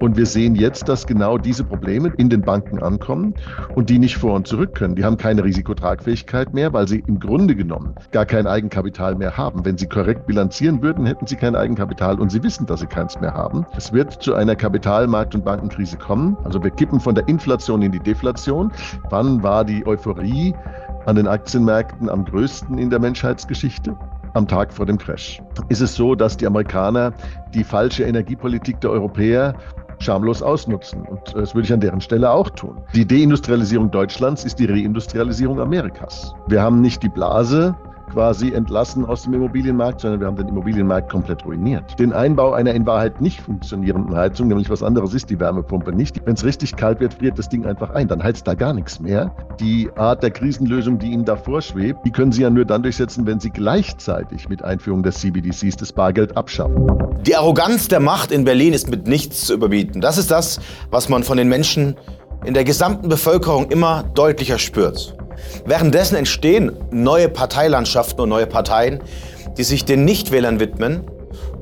Und wir sehen jetzt, dass genau diese Probleme in den Banken ankommen und die nicht vor und zurück können. Die haben keine Risikotragfähigkeit mehr, weil sie im Grunde genommen gar kein Eigenkapital mehr haben. Wenn sie korrekt bilanzieren würden, hätten sie kein Eigenkapital und sie wissen, dass sie keins mehr haben. Es wird zu einer Kapitalmarkt- und Bankenkrise kommen. Also wir kippen von der Inflation in die Deflation. Wann war die Euphorie an den Aktienmärkten am größten in der Menschheitsgeschichte? am Tag vor dem Crash. Ist es so, dass die Amerikaner die falsche Energiepolitik der Europäer schamlos ausnutzen. Und äh, das würde ich an deren Stelle auch tun. Die Deindustrialisierung Deutschlands ist die Reindustrialisierung Amerikas. Wir haben nicht die Blase, quasi entlassen aus dem Immobilienmarkt, sondern wir haben den Immobilienmarkt komplett ruiniert. Den Einbau einer in Wahrheit nicht funktionierenden Heizung, nämlich was anderes ist die Wärmepumpe nicht. Wenn es richtig kalt wird, friert das Ding einfach ein. Dann heizt da gar nichts mehr. Die Art der Krisenlösung, die Ihnen davor schwebt, die können Sie ja nur dann durchsetzen, wenn Sie gleichzeitig mit Einführung des CBDCs das Bargeld abschaffen. Die Arroganz der Macht in Berlin ist mit nichts zu überbieten. Das ist das, was man von den Menschen in der gesamten Bevölkerung immer deutlicher spürt. Währenddessen entstehen neue Parteilandschaften und neue Parteien, die sich den Nichtwählern widmen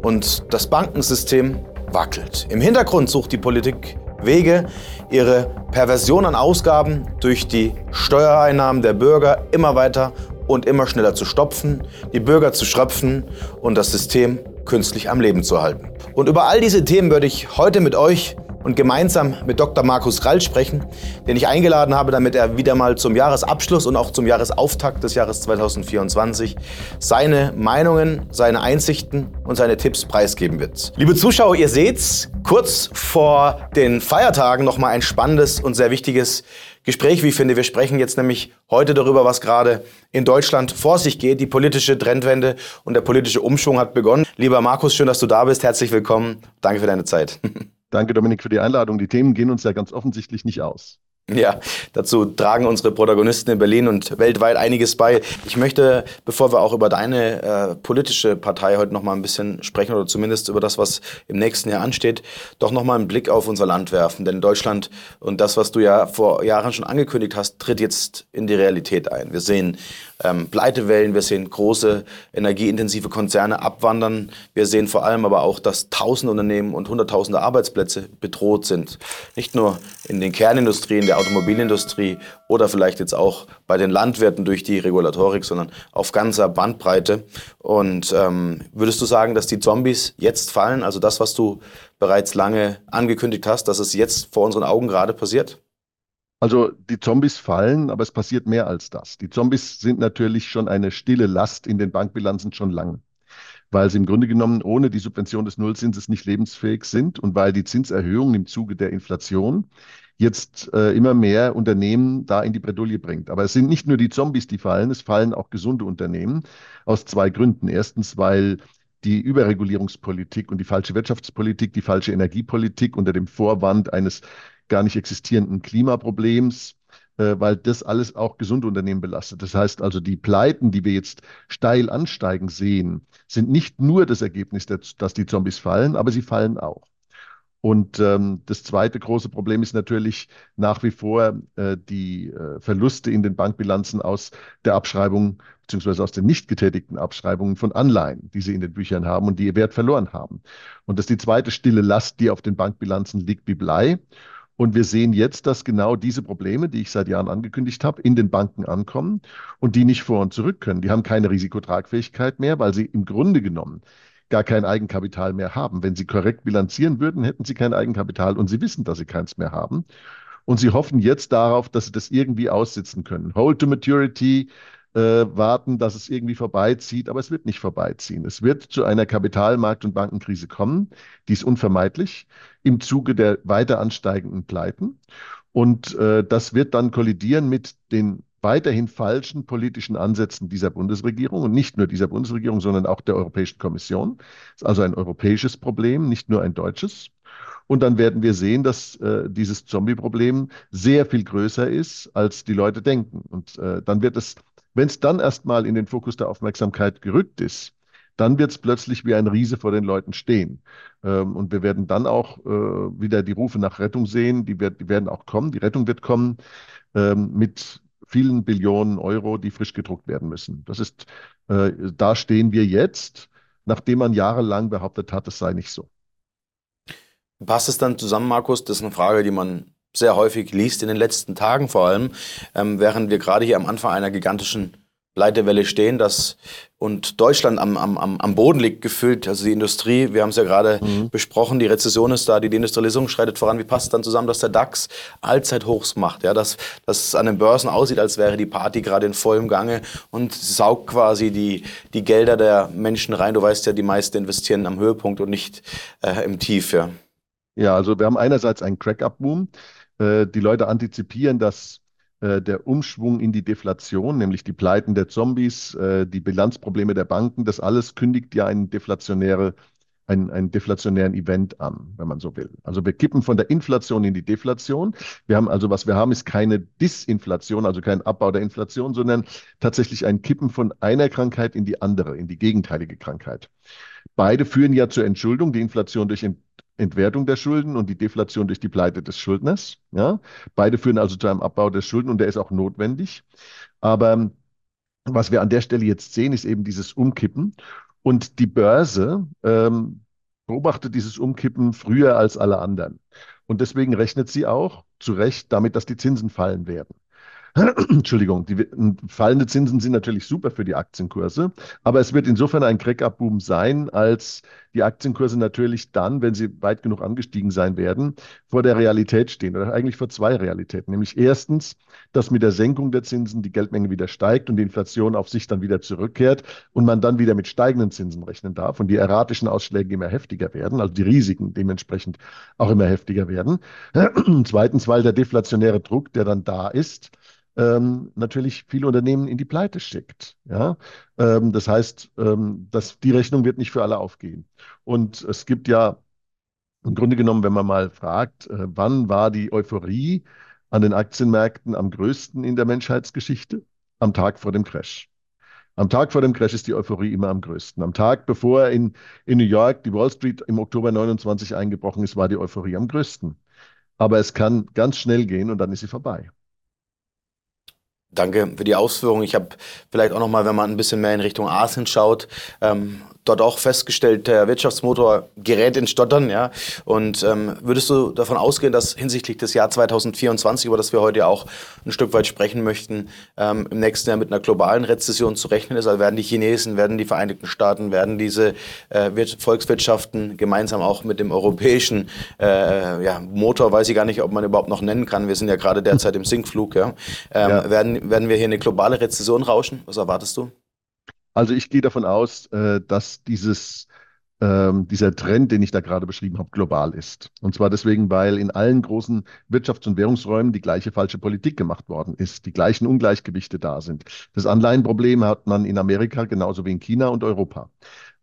und das Bankensystem wackelt. Im Hintergrund sucht die Politik Wege, ihre Perversion an Ausgaben durch die Steuereinnahmen der Bürger immer weiter und immer schneller zu stopfen, die Bürger zu schröpfen und das System künstlich am Leben zu halten. Und über all diese Themen würde ich heute mit euch und gemeinsam mit Dr. Markus Rall sprechen, den ich eingeladen habe, damit er wieder mal zum Jahresabschluss und auch zum Jahresauftakt des Jahres 2024 seine Meinungen, seine Einsichten und seine Tipps preisgeben wird. Liebe Zuschauer, ihr seht's, kurz vor den Feiertagen noch mal ein spannendes und sehr wichtiges Gespräch, wie ich finde. Wir sprechen jetzt nämlich heute darüber, was gerade in Deutschland vor sich geht. Die politische Trendwende und der politische Umschwung hat begonnen. Lieber Markus, schön, dass du da bist. Herzlich willkommen. Danke für deine Zeit. Danke, Dominik, für die Einladung. Die Themen gehen uns ja ganz offensichtlich nicht aus. Ja, dazu tragen unsere Protagonisten in Berlin und weltweit einiges bei. Ich möchte, bevor wir auch über deine äh, politische Partei heute noch mal ein bisschen sprechen oder zumindest über das, was im nächsten Jahr ansteht, doch noch mal einen Blick auf unser Land werfen. Denn Deutschland und das, was du ja vor Jahren schon angekündigt hast, tritt jetzt in die Realität ein. Wir sehen ähm, Pleitewellen, wir sehen große energieintensive Konzerne abwandern. Wir sehen vor allem aber auch, dass tausende Unternehmen und hunderttausende Arbeitsplätze bedroht sind. Nicht nur in den Kernindustrien der Automobilindustrie oder vielleicht jetzt auch bei den Landwirten durch die Regulatorik, sondern auf ganzer Bandbreite. Und ähm, würdest du sagen, dass die Zombies jetzt fallen? Also das, was du bereits lange angekündigt hast, dass es jetzt vor unseren Augen gerade passiert? Also die Zombies fallen, aber es passiert mehr als das. Die Zombies sind natürlich schon eine stille Last in den Bankbilanzen schon lange, weil sie im Grunde genommen ohne die Subvention des Nullzinses nicht lebensfähig sind und weil die Zinserhöhungen im Zuge der Inflation jetzt äh, immer mehr Unternehmen da in die Bredouille bringt. Aber es sind nicht nur die Zombies, die fallen, es fallen auch gesunde Unternehmen aus zwei Gründen. Erstens, weil die Überregulierungspolitik und die falsche Wirtschaftspolitik, die falsche Energiepolitik unter dem Vorwand eines gar nicht existierenden Klimaproblems, äh, weil das alles auch gesunde Unternehmen belastet. Das heißt also, die Pleiten, die wir jetzt steil ansteigen sehen, sind nicht nur das Ergebnis, dass die Zombies fallen, aber sie fallen auch. Und ähm, das zweite große Problem ist natürlich nach wie vor äh, die äh, Verluste in den Bankbilanzen aus der Abschreibung beziehungsweise aus den nicht getätigten Abschreibungen von Anleihen, die sie in den Büchern haben und die ihr Wert verloren haben. Und das ist die zweite stille Last, die auf den Bankbilanzen liegt wie Blei. Und wir sehen jetzt, dass genau diese Probleme, die ich seit Jahren angekündigt habe, in den Banken ankommen und die nicht vor und zurück können. Die haben keine Risikotragfähigkeit mehr, weil sie im Grunde genommen gar kein Eigenkapital mehr haben. Wenn sie korrekt bilanzieren würden, hätten sie kein Eigenkapital und sie wissen, dass sie keins mehr haben. Und sie hoffen jetzt darauf, dass sie das irgendwie aussitzen können. Hold to Maturity, warten, dass es irgendwie vorbeizieht, aber es wird nicht vorbeiziehen. Es wird zu einer Kapitalmarkt- und Bankenkrise kommen, die ist unvermeidlich im Zuge der weiter ansteigenden Pleiten. Und äh, das wird dann kollidieren mit den weiterhin falschen politischen Ansätzen dieser Bundesregierung und nicht nur dieser Bundesregierung, sondern auch der Europäischen Kommission. Das ist also ein europäisches Problem, nicht nur ein deutsches. Und dann werden wir sehen, dass äh, dieses Zombie-Problem sehr viel größer ist, als die Leute denken. Und äh, dann wird es, wenn es dann erstmal in den Fokus der Aufmerksamkeit gerückt ist, dann wird es plötzlich wie ein Riese vor den Leuten stehen. Ähm, und wir werden dann auch äh, wieder die Rufe nach Rettung sehen. Die, wird, die werden auch kommen. Die Rettung wird kommen ähm, mit vielen Billionen Euro, die frisch gedruckt werden müssen. Das ist, äh, da stehen wir jetzt, nachdem man jahrelang behauptet hat, es sei nicht so. Passt es dann zusammen, Markus? Das ist eine Frage, die man sehr häufig liest in den letzten Tagen vor allem, ähm, während wir gerade hier am Anfang einer gigantischen Leitewelle stehen, dass und Deutschland am, am, am Boden liegt gefühlt, also die Industrie, wir haben es ja gerade mhm. besprochen, die Rezession ist da, die Deindustrialisierung schreitet voran. Wie passt es dann zusammen, dass der DAX Allzeithochs macht, ja, dass, dass es an den Börsen aussieht, als wäre die Party gerade in vollem Gange und saugt quasi die, die Gelder der Menschen rein. Du weißt ja, die meisten investieren am Höhepunkt und nicht äh, im Tief, ja. Ja, also wir haben einerseits einen Crack-Up-Boom. Äh, die Leute antizipieren, dass äh, der Umschwung in die Deflation, nämlich die Pleiten der Zombies, äh, die Bilanzprobleme der Banken, das alles kündigt ja einen, deflationäre, einen, einen deflationären Event an, wenn man so will. Also wir kippen von der Inflation in die Deflation. Wir haben also, was wir haben, ist keine Disinflation, also kein Abbau der Inflation, sondern tatsächlich ein Kippen von einer Krankheit in die andere, in die gegenteilige Krankheit. Beide führen ja zur Entschuldung, die Inflation durch Entwertung der Schulden und die Deflation durch die Pleite des Schuldners. Ja? Beide führen also zu einem Abbau der Schulden und der ist auch notwendig. Aber was wir an der Stelle jetzt sehen, ist eben dieses Umkippen. Und die Börse ähm, beobachtet dieses Umkippen früher als alle anderen. Und deswegen rechnet sie auch zu Recht damit, dass die Zinsen fallen werden. Entschuldigung, die fallende Zinsen sind natürlich super für die Aktienkurse, aber es wird insofern ein Crack-Up-Boom sein, als die Aktienkurse natürlich dann, wenn sie weit genug angestiegen sein werden, vor der Realität stehen oder eigentlich vor zwei Realitäten. Nämlich erstens, dass mit der Senkung der Zinsen die Geldmenge wieder steigt und die Inflation auf sich dann wieder zurückkehrt und man dann wieder mit steigenden Zinsen rechnen darf und die erratischen Ausschläge immer heftiger werden, also die Risiken dementsprechend auch immer heftiger werden. Zweitens, weil der deflationäre Druck, der dann da ist, ähm, natürlich viele Unternehmen in die Pleite schickt. Ja? Ähm, das heißt, ähm, dass die Rechnung wird nicht für alle aufgehen. Und es gibt ja im Grunde genommen, wenn man mal fragt, äh, wann war die Euphorie an den Aktienmärkten am größten in der Menschheitsgeschichte? Am Tag vor dem Crash. Am Tag vor dem Crash ist die Euphorie immer am größten. Am Tag, bevor in, in New York die Wall Street im Oktober 29 eingebrochen ist, war die Euphorie am größten. Aber es kann ganz schnell gehen und dann ist sie vorbei. Danke für die Ausführung. Ich habe vielleicht auch noch mal, wenn man ein bisschen mehr in Richtung Asien schaut, ähm, dort auch festgestellt, der Wirtschaftsmotor gerät in Stottern. Ja? Und ähm, würdest du davon ausgehen, dass hinsichtlich des Jahr 2024, über das wir heute auch ein Stück weit sprechen möchten, ähm, im nächsten Jahr mit einer globalen Rezession zu rechnen ist? Also werden die Chinesen, werden die Vereinigten Staaten, werden diese äh, Volkswirtschaften gemeinsam auch mit dem europäischen äh, ja, Motor, weiß ich gar nicht, ob man überhaupt noch nennen kann, wir sind ja gerade derzeit im Sinkflug, ja? Ähm, ja. Werden, werden wir hier eine globale Rezession rauschen? Was erwartest du? Also ich gehe davon aus, äh, dass dieses, ähm, dieser Trend, den ich da gerade beschrieben habe, global ist. Und zwar deswegen, weil in allen großen Wirtschafts- und Währungsräumen die gleiche falsche Politik gemacht worden ist, die gleichen Ungleichgewichte da sind. Das Anleihenproblem hat man in Amerika genauso wie in China und Europa.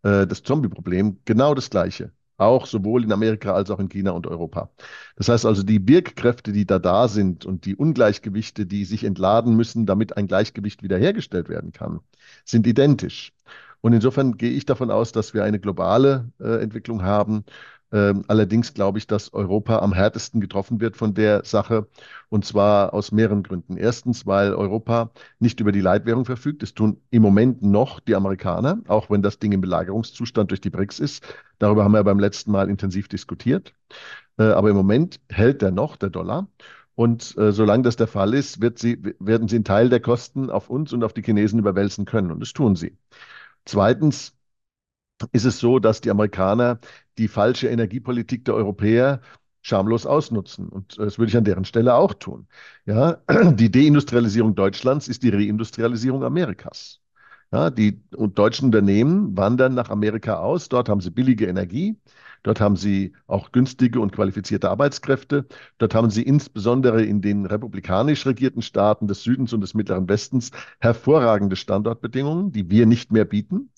Äh, das Zombie-Problem genau das gleiche. Auch sowohl in Amerika als auch in China und Europa. Das heißt also, die Birkkräfte, die da da sind und die Ungleichgewichte, die sich entladen müssen, damit ein Gleichgewicht wiederhergestellt werden kann, sind identisch. Und insofern gehe ich davon aus, dass wir eine globale äh, Entwicklung haben. Ähm, allerdings glaube ich, dass Europa am härtesten getroffen wird von der Sache. Und zwar aus mehreren Gründen. Erstens, weil Europa nicht über die Leitwährung verfügt. Das tun im Moment noch die Amerikaner, auch wenn das Ding im Belagerungszustand durch die BRICS ist. Darüber haben wir beim letzten Mal intensiv diskutiert. Äh, aber im Moment hält der noch, der Dollar. Und äh, solange das der Fall ist, sie, werden sie einen Teil der Kosten auf uns und auf die Chinesen überwälzen können. Und das tun sie. Zweitens ist es so, dass die Amerikaner die falsche Energiepolitik der Europäer schamlos ausnutzen. Und das würde ich an deren Stelle auch tun. Ja, die Deindustrialisierung Deutschlands ist die Reindustrialisierung Amerikas. Ja, die deutschen Unternehmen wandern nach Amerika aus. Dort haben sie billige Energie. Dort haben sie auch günstige und qualifizierte Arbeitskräfte. Dort haben sie insbesondere in den republikanisch regierten Staaten des Südens und des Mittleren Westens hervorragende Standortbedingungen, die wir nicht mehr bieten,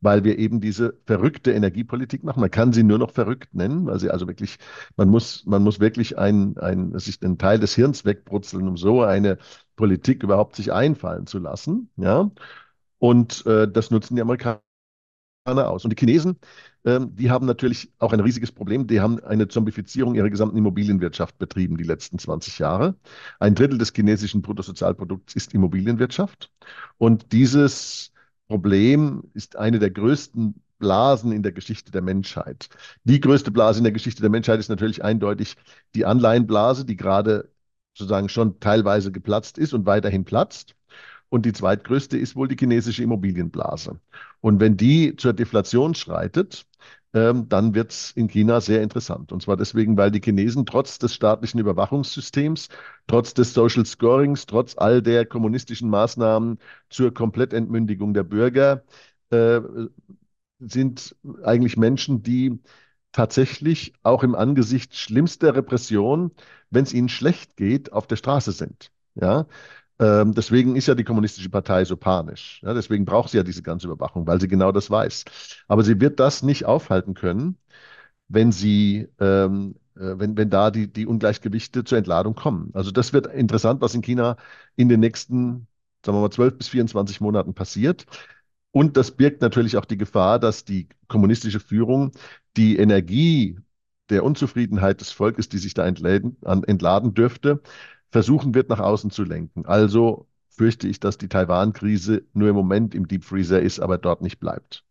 weil wir eben diese verrückte Energiepolitik machen. Man kann sie nur noch verrückt nennen, weil sie also wirklich, man muss, man muss wirklich ein, ein, sich einen Teil des Hirns wegbrutzeln, um so eine Politik überhaupt sich einfallen zu lassen. Ja. Und äh, das nutzen die Amerikaner aus. Und die Chinesen, ähm, die haben natürlich auch ein riesiges Problem. Die haben eine Zombifizierung ihrer gesamten Immobilienwirtschaft betrieben die letzten 20 Jahre. Ein Drittel des chinesischen Bruttosozialprodukts ist Immobilienwirtschaft. Und dieses Problem ist eine der größten Blasen in der Geschichte der Menschheit. Die größte Blase in der Geschichte der Menschheit ist natürlich eindeutig die Anleihenblase, die gerade sozusagen schon teilweise geplatzt ist und weiterhin platzt. Und die zweitgrößte ist wohl die chinesische Immobilienblase. Und wenn die zur Deflation schreitet, ähm, dann wird es in China sehr interessant. Und zwar deswegen, weil die Chinesen trotz des staatlichen Überwachungssystems, trotz des Social Scorings, trotz all der kommunistischen Maßnahmen zur Komplettentmündigung der Bürger, äh, sind eigentlich Menschen, die tatsächlich auch im Angesicht schlimmster Repression, wenn es ihnen schlecht geht, auf der Straße sind. Ja, ähm, deswegen ist ja die Kommunistische Partei so panisch. Ja, deswegen braucht sie ja diese ganze Überwachung, weil sie genau das weiß. Aber sie wird das nicht aufhalten können, wenn sie, ähm, äh, wenn, wenn da die, die Ungleichgewichte zur Entladung kommen. Also das wird interessant, was in China in den nächsten, sagen wir mal, 12 bis 24 Monaten passiert. Und das birgt natürlich auch die Gefahr, dass die kommunistische Führung die Energie der Unzufriedenheit des Volkes, die sich da entladen, entladen dürfte, versuchen wird, nach außen zu lenken. Also fürchte ich, dass die Taiwan-Krise nur im Moment im Deep Freezer ist, aber dort nicht bleibt.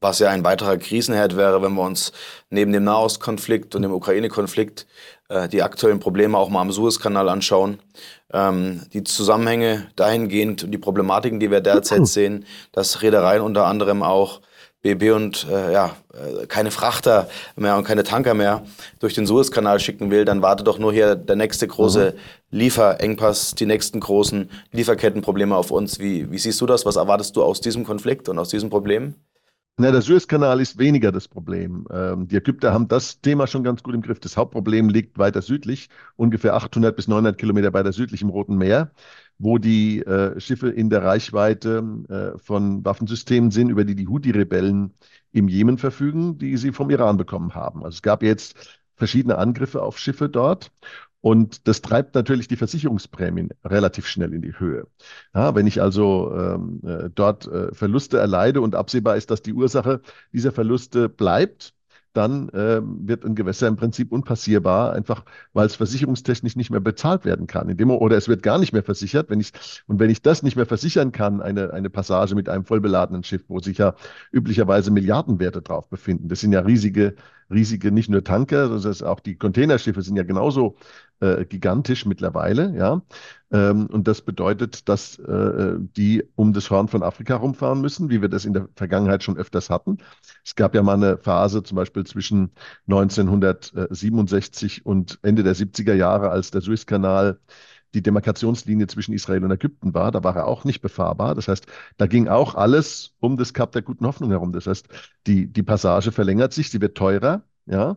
Was ja ein weiterer Krisenherd wäre, wenn wir uns neben dem Nahostkonflikt und dem Ukraine-Konflikt äh, die aktuellen Probleme auch mal am Suezkanal anschauen. Ähm, die Zusammenhänge dahingehend und die Problematiken, die wir derzeit sehen, dass Reedereien unter anderem auch BB und äh, ja, äh, keine Frachter mehr und keine Tanker mehr durch den Suezkanal schicken will, dann wartet doch nur hier der nächste große mhm. Lieferengpass, die nächsten großen Lieferkettenprobleme auf uns. Wie, wie siehst du das? Was erwartest du aus diesem Konflikt und aus diesem Problem? Na, der Suezkanal ist weniger das Problem. Ähm, die Ägypter haben das Thema schon ganz gut im Griff. Das Hauptproblem liegt weiter südlich, ungefähr 800 bis 900 Kilometer weiter südlich im Roten Meer wo die äh, Schiffe in der Reichweite äh, von Waffensystemen sind, über die die Houthi-Rebellen im Jemen verfügen, die sie vom Iran bekommen haben. Also es gab jetzt verschiedene Angriffe auf Schiffe dort. Und das treibt natürlich die Versicherungsprämien relativ schnell in die Höhe. Ja, wenn ich also ähm, äh, dort äh, Verluste erleide und absehbar ist, dass die Ursache dieser Verluste bleibt, dann äh, wird ein Gewässer im Prinzip unpassierbar, einfach weil es versicherungstechnisch nicht mehr bezahlt werden kann. In dem, oder es wird gar nicht mehr versichert. Wenn ich, und wenn ich das nicht mehr versichern kann, eine, eine Passage mit einem vollbeladenen Schiff, wo sich ja üblicherweise Milliardenwerte drauf befinden, das sind ja riesige, riesige, nicht nur Tanker, das auch die Containerschiffe sind ja genauso äh, gigantisch mittlerweile, ja. Ähm, und das bedeutet, dass äh, die um das Horn von Afrika rumfahren müssen, wie wir das in der Vergangenheit schon öfters hatten. Es gab ja mal eine Phase, zum Beispiel zwischen 1967 und Ende der 70er Jahre, als der Suezkanal die Demarkationslinie zwischen Israel und Ägypten war. Da war er auch nicht befahrbar. Das heißt, da ging auch alles um das Kap der guten Hoffnung herum. Das heißt, die, die Passage verlängert sich, sie wird teurer, ja.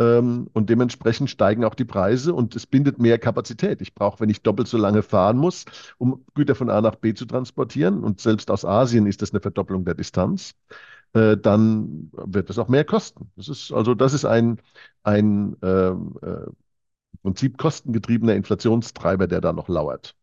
Ähm, und dementsprechend steigen auch die Preise und es bindet mehr Kapazität. Ich brauche, wenn ich doppelt so lange fahren muss, um Güter von A nach B zu transportieren, und selbst aus Asien ist das eine Verdopplung der Distanz, äh, dann wird es auch mehr kosten. Das ist also, das ist ein, ein ähm, äh, Prinzip kostengetriebener Inflationstreiber, der da noch lauert.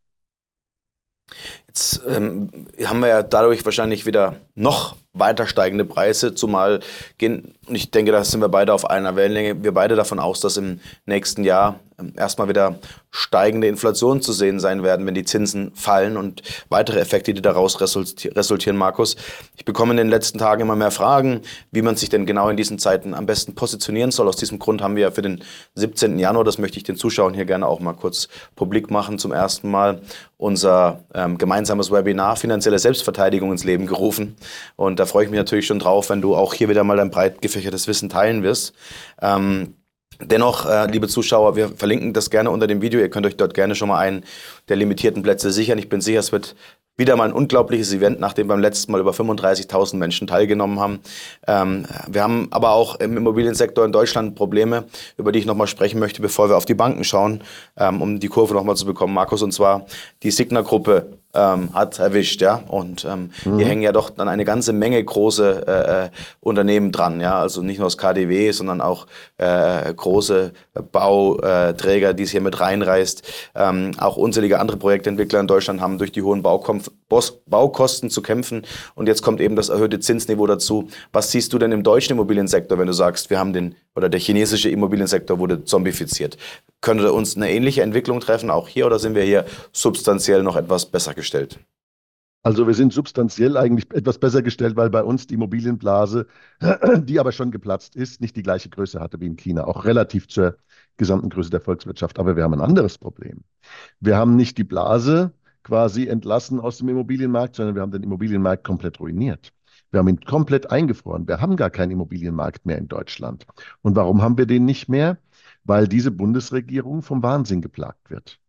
Jetzt ähm, haben wir ja dadurch wahrscheinlich wieder noch weiter steigende Preise, zumal gehen, und ich denke, da sind wir beide auf einer Wellenlänge, wir beide davon aus, dass im nächsten Jahr ähm, erstmal wieder steigende Inflation zu sehen sein werden, wenn die Zinsen fallen und weitere Effekte, die daraus resultieren, Markus. Ich bekomme in den letzten Tagen immer mehr Fragen, wie man sich denn genau in diesen Zeiten am besten positionieren soll. Aus diesem Grund haben wir ja für den 17. Januar, das möchte ich den Zuschauern hier gerne auch mal kurz publik machen, zum ersten Mal unser ähm, gemeinsames Webinar Finanzielle Selbstverteidigung ins Leben gerufen. Und da freue ich mich natürlich schon drauf, wenn du auch hier wieder mal dein breit gefächertes Wissen teilen wirst. Ähm, Dennoch, äh, liebe Zuschauer, wir verlinken das gerne unter dem Video. Ihr könnt euch dort gerne schon mal einen der limitierten Plätze sichern. Ich bin sicher, es wird wieder mal ein unglaubliches Event, nachdem beim letzten Mal über 35.000 Menschen teilgenommen haben. Ähm, wir haben aber auch im Immobiliensektor in Deutschland Probleme, über die ich nochmal sprechen möchte, bevor wir auf die Banken schauen, ähm, um die Kurve nochmal zu bekommen, Markus. Und zwar die Signa-Gruppe ähm, hat erwischt, ja. Und ähm, mhm. hier hängen ja doch dann eine ganze Menge große äh, äh Unternehmen dran, ja. Also nicht nur das KDW, sondern auch äh, große Bauträger, die es hier mit reinreißt. Ähm, auch unzählige andere Projektentwickler in Deutschland haben durch die hohen Baukosten zu kämpfen. Und jetzt kommt eben das erhöhte Zinsniveau dazu. Was siehst du denn im deutschen Immobiliensektor, wenn du sagst, wir haben den, oder der chinesische Immobiliensektor wurde zombifiziert? Könnte uns eine ähnliche Entwicklung treffen, auch hier, oder sind wir hier substanziell noch etwas besser gestellt? Also wir sind substanziell eigentlich etwas besser gestellt, weil bei uns die Immobilienblase, die aber schon geplatzt ist, nicht die gleiche Größe hatte wie in China, auch relativ zur gesamten Größe der Volkswirtschaft. Aber wir haben ein anderes Problem. Wir haben nicht die Blase quasi entlassen aus dem Immobilienmarkt, sondern wir haben den Immobilienmarkt komplett ruiniert. Wir haben ihn komplett eingefroren. Wir haben gar keinen Immobilienmarkt mehr in Deutschland. Und warum haben wir den nicht mehr? Weil diese Bundesregierung vom Wahnsinn geplagt wird.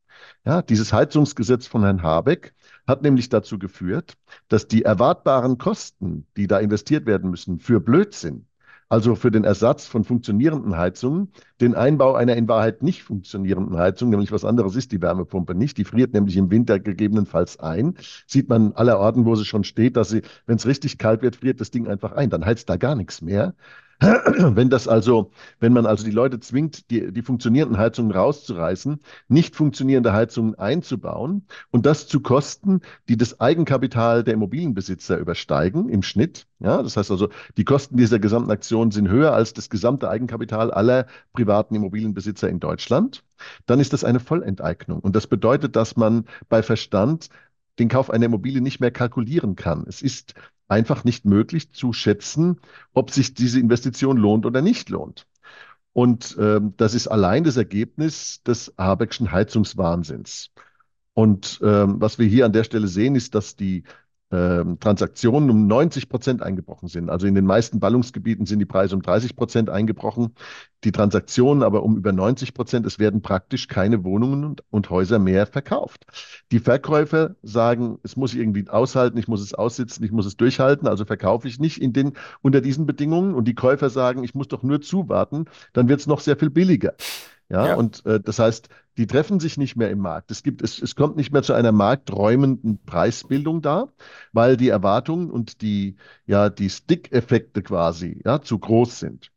Ja, dieses Heizungsgesetz von Herrn Habeck hat nämlich dazu geführt, dass die erwartbaren Kosten, die da investiert werden müssen, für Blödsinn, also für den Ersatz von funktionierenden Heizungen, den Einbau einer in Wahrheit nicht funktionierenden Heizung, nämlich was anderes ist die Wärmepumpe nicht. Die friert nämlich im Winter gegebenenfalls ein. Sieht man aller Orten, wo sie schon steht, dass sie, wenn es richtig kalt wird, friert das Ding einfach ein. Dann heizt da gar nichts mehr. Wenn das also, wenn man also die Leute zwingt, die, die funktionierenden Heizungen rauszureißen, nicht funktionierende Heizungen einzubauen und das zu Kosten, die das Eigenkapital der Immobilienbesitzer übersteigen im Schnitt. Ja, das heißt also, die Kosten dieser gesamten Aktion sind höher als das gesamte Eigenkapital aller privaten Immobilienbesitzer in Deutschland. Dann ist das eine Vollenteignung. Und das bedeutet, dass man bei Verstand den Kauf einer Immobilie nicht mehr kalkulieren kann. Es ist einfach nicht möglich zu schätzen, ob sich diese Investition lohnt oder nicht lohnt. Und ähm, das ist allein das Ergebnis des Habeckschen Heizungswahnsinns. Und ähm, was wir hier an der Stelle sehen, ist, dass die Transaktionen um 90 Prozent eingebrochen sind. Also in den meisten Ballungsgebieten sind die Preise um 30 Prozent eingebrochen, die Transaktionen aber um über 90 Prozent. Es werden praktisch keine Wohnungen und, und Häuser mehr verkauft. Die Verkäufer sagen, es muss ich irgendwie aushalten, ich muss es aussitzen, ich muss es durchhalten, also verkaufe ich nicht in den, unter diesen Bedingungen. Und die Käufer sagen, ich muss doch nur zuwarten, dann wird es noch sehr viel billiger. Ja, ja. und äh, das heißt, die treffen sich nicht mehr im Markt. Es gibt, es, es kommt nicht mehr zu einer markträumenden Preisbildung da, weil die Erwartungen und die, ja, die Stick-Effekte quasi, ja, zu groß sind.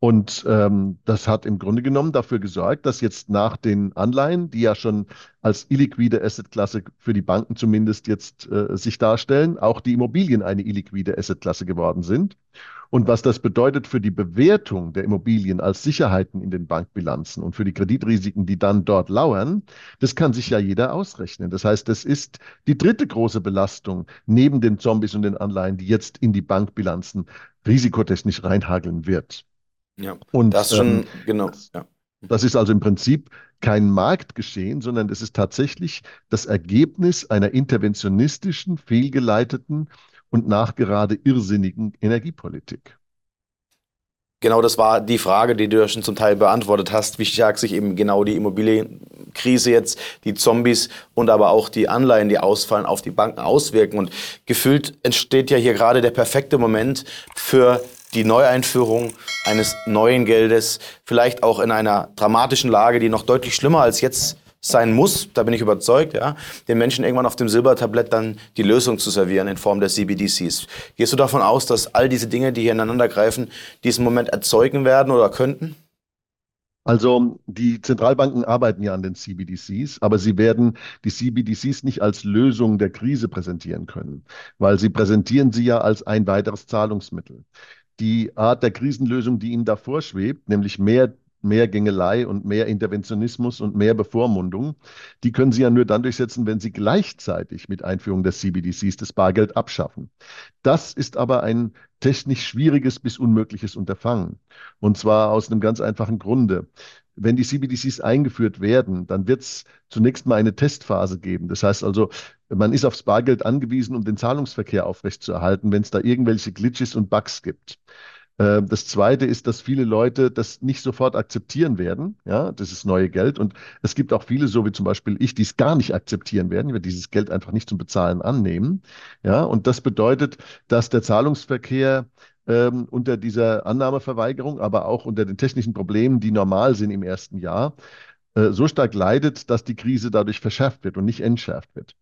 Und ähm, das hat im Grunde genommen dafür gesorgt, dass jetzt nach den Anleihen, die ja schon als illiquide Assetklasse für die Banken zumindest jetzt äh, sich darstellen, auch die Immobilien eine illiquide Assetklasse geworden sind. Und was das bedeutet für die Bewertung der Immobilien als Sicherheiten in den Bankbilanzen und für die Kreditrisiken, die dann dort lauern, das kann sich ja jeder ausrechnen. Das heißt, das ist die dritte große Belastung neben den Zombies und den Anleihen, die jetzt in die Bankbilanzen risikotechnisch reinhageln wird. Ja, und das schon, ähm, genau. Ja. Das ist also im Prinzip kein Marktgeschehen, sondern es ist tatsächlich das Ergebnis einer interventionistischen, fehlgeleiteten und nachgerade irrsinnigen Energiepolitik? Genau, das war die Frage, die du ja schon zum Teil beantwortet hast, wie stark sich eben genau die Immobilienkrise jetzt, die Zombies und aber auch die Anleihen, die ausfallen, auf die Banken auswirken. Und gefühlt entsteht ja hier gerade der perfekte Moment für die Neueinführung eines neuen Geldes, vielleicht auch in einer dramatischen Lage, die noch deutlich schlimmer als jetzt sein muss, da bin ich überzeugt, ja, den Menschen irgendwann auf dem Silbertablett dann die Lösung zu servieren in Form der CBDCs. Gehst du davon aus, dass all diese Dinge, die hier ineinander greifen, diesen Moment erzeugen werden oder könnten? Also die Zentralbanken arbeiten ja an den CBDCs, aber sie werden die CBDCs nicht als Lösung der Krise präsentieren können, weil sie präsentieren sie ja als ein weiteres Zahlungsmittel. Die Art der Krisenlösung, die ihnen da vorschwebt, nämlich mehr mehr Gängelei und mehr Interventionismus und mehr Bevormundung, die können Sie ja nur dann durchsetzen, wenn Sie gleichzeitig mit Einführung des CBDCs das Bargeld abschaffen. Das ist aber ein technisch schwieriges bis unmögliches Unterfangen. Und zwar aus einem ganz einfachen Grunde. Wenn die CBDCs eingeführt werden, dann wird es zunächst mal eine Testphase geben. Das heißt also, man ist aufs Bargeld angewiesen, um den Zahlungsverkehr aufrechtzuerhalten, wenn es da irgendwelche Glitches und Bugs gibt. Äh, das Zweite ist, dass viele Leute das nicht sofort akzeptieren werden. Ja, das ist neue Geld. Und es gibt auch viele, so wie zum Beispiel ich, die es gar nicht akzeptieren werden, die dieses Geld einfach nicht zum Bezahlen annehmen. Ja, und das bedeutet, dass der Zahlungsverkehr ähm, unter dieser Annahmeverweigerung, aber auch unter den technischen Problemen, die normal sind im ersten Jahr, so stark leidet, dass die Krise dadurch verschärft wird und nicht entschärft wird.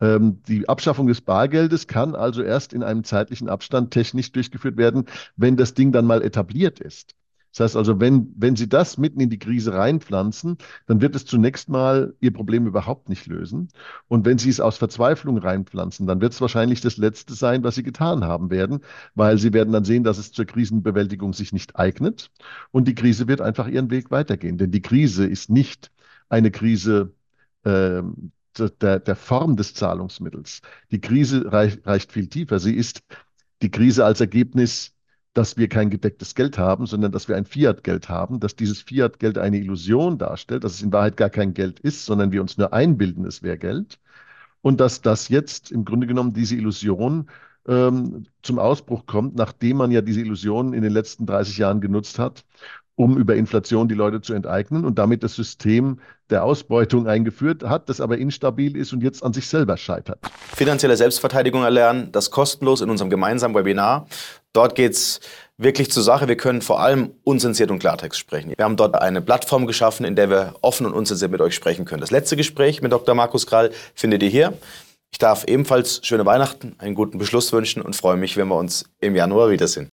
Ähm, die Abschaffung des Bargeldes kann also erst in einem zeitlichen Abstand technisch durchgeführt werden, wenn das Ding dann mal etabliert ist. Das heißt also, wenn, wenn Sie das mitten in die Krise reinpflanzen, dann wird es zunächst mal Ihr Problem überhaupt nicht lösen. Und wenn Sie es aus Verzweiflung reinpflanzen, dann wird es wahrscheinlich das Letzte sein, was Sie getan haben werden, weil Sie werden dann sehen, dass es zur Krisenbewältigung sich nicht eignet. Und die Krise wird einfach ihren Weg weitergehen. Denn die Krise ist nicht eine Krise, äh, der, der Form des Zahlungsmittels. Die Krise reich, reicht viel tiefer. Sie ist die Krise als Ergebnis, dass wir kein gedecktes Geld haben, sondern dass wir ein Fiat-Geld haben, dass dieses Fiat-Geld eine Illusion darstellt, dass es in Wahrheit gar kein Geld ist, sondern wir uns nur einbilden, es wäre Geld. Und dass das jetzt im Grunde genommen diese Illusion ähm, zum Ausbruch kommt, nachdem man ja diese Illusion in den letzten 30 Jahren genutzt hat, um über Inflation die Leute zu enteignen und damit das System der Ausbeutung eingeführt hat, das aber instabil ist und jetzt an sich selber scheitert. Finanzielle Selbstverteidigung erlernen, das kostenlos in unserem gemeinsamen Webinar. Dort geht es wirklich zur Sache. Wir können vor allem unzensiert und Klartext sprechen. Wir haben dort eine Plattform geschaffen, in der wir offen und unzensiert mit euch sprechen können. Das letzte Gespräch mit Dr. Markus Krall findet ihr hier. Ich darf ebenfalls schöne Weihnachten, einen guten Beschluss wünschen und freue mich, wenn wir uns im Januar wiedersehen.